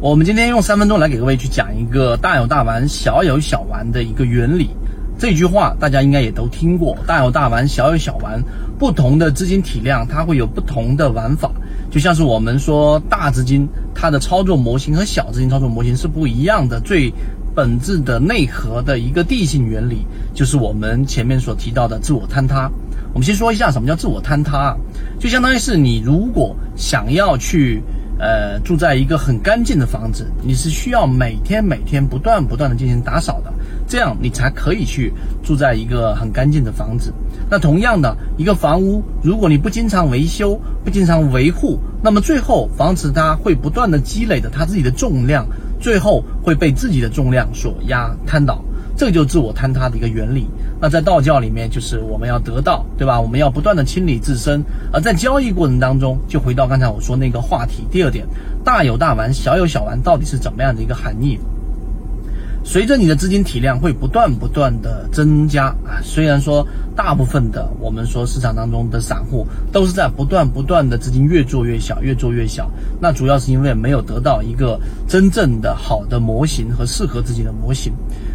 我们今天用三分钟来给各位去讲一个大有大玩、小有小玩的一个原理。这句话大家应该也都听过，大有大玩，小有小玩。不同的资金体量，它会有不同的玩法。就像是我们说大资金，它的操作模型和小资金操作模型是不一样的。最本质的内核的一个地性原理，就是我们前面所提到的自我坍塌。我们先说一下什么叫自我坍塌，就相当于是你如果想要去。呃，住在一个很干净的房子，你是需要每天每天不断不断的进行打扫的，这样你才可以去住在一个很干净的房子。那同样的一个房屋，如果你不经常维修、不经常维护，那么最后房子它会不断的积累的它自己的重量，最后会被自己的重量所压瘫倒。这个就是自我坍塌的一个原理。那在道教里面，就是我们要得道，对吧？我们要不断的清理自身。而在交易过程当中，就回到刚才我说那个话题。第二点，大有大玩，小有小玩，到底是怎么样的一个含义？随着你的资金体量会不断不断的增加啊，虽然说大部分的我们说市场当中的散户都是在不断不断的资金越做越小，越做越小，那主要是因为没有得到一个真正的好的模型和适合自己的模型。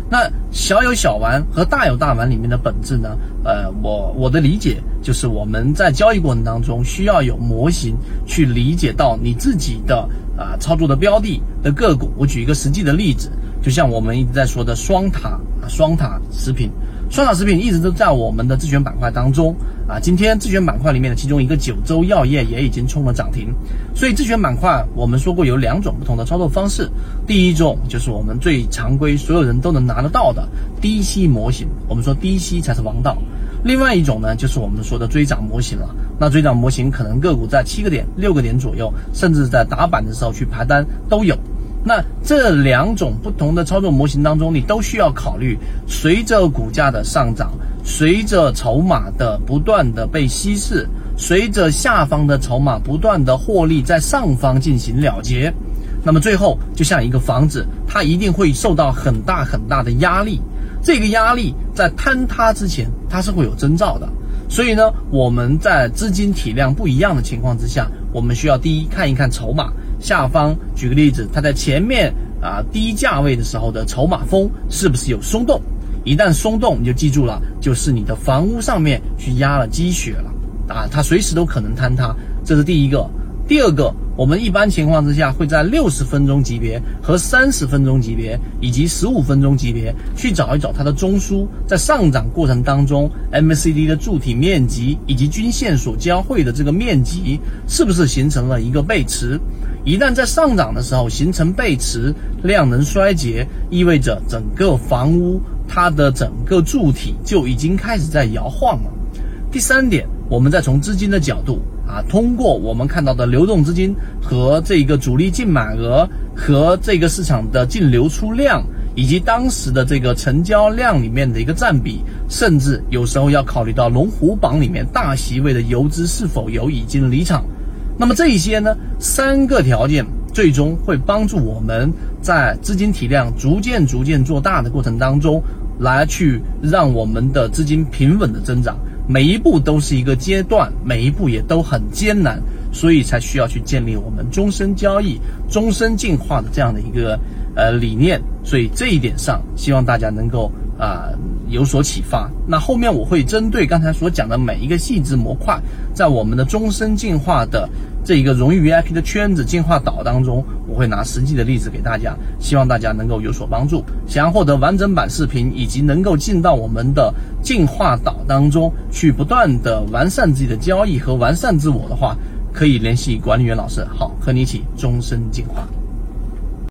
那小有小玩和大有大玩里面的本质呢？呃，我我的理解就是我们在交易过程当中需要有模型去理解到你自己的啊操作的标的的个股。我举一个实际的例子。就像我们一直在说的双塔啊，双塔食品，双塔食品一直都在我们的自选板块当中啊。今天自选板块里面的其中一个九州药业也已经冲了涨停。所以自选板块我们说过有两种不同的操作方式，第一种就是我们最常规，所有人都能拿得到的低吸模型，我们说低吸才是王道。另外一种呢，就是我们说的追涨模型了。那追涨模型可能个股在七个点、六个点左右，甚至在打板的时候去排单都有。那这两种不同的操作模型当中，你都需要考虑，随着股价的上涨，随着筹码的不断的被稀释，随着下方的筹码不断的获利在上方进行了结，那么最后就像一个房子，它一定会受到很大很大的压力，这个压力在坍塌之前，它是会有征兆的。所以呢，我们在资金体量不一样的情况之下，我们需要第一看一看筹码。下方举个例子，它在前面啊低价位的时候的筹码峰是不是有松动？一旦松动，你就记住了，就是你的房屋上面去压了积雪了啊，它随时都可能坍塌。这是第一个。第二个，我们一般情况之下会在六十分钟级别和三十分钟级别以及十五分钟级别去找一找它的中枢，在上涨过程当中，MACD 的柱体面积以及均线所交汇的这个面积是不是形成了一个背驰？一旦在上涨的时候形成背驰，量能衰竭，意味着整个房屋它的整个柱体就已经开始在摇晃了。第三点，我们再从资金的角度。啊，通过我们看到的流动资金和这个主力净买额和这个市场的净流出量，以及当时的这个成交量里面的一个占比，甚至有时候要考虑到龙虎榜里面大席位的游资是否有已经离场。那么这一些呢，三个条件最终会帮助我们在资金体量逐渐逐渐做大的过程当中，来去让我们的资金平稳的增长。每一步都是一个阶段，每一步也都很艰难，所以才需要去建立我们终身交易、终身进化的这样的一个呃理念。所以这一点上，希望大家能够啊有所启发。那后面我会针对刚才所讲的每一个细致模块，在我们的终身进化的。这一个荣誉 VIP 的圈子进化岛当中，我会拿实际的例子给大家，希望大家能够有所帮助。想要获得完整版视频，以及能够进到我们的进化岛当中去，不断的完善自己的交易和完善自我的话，可以联系管理员老师，好，和你一起终身进化。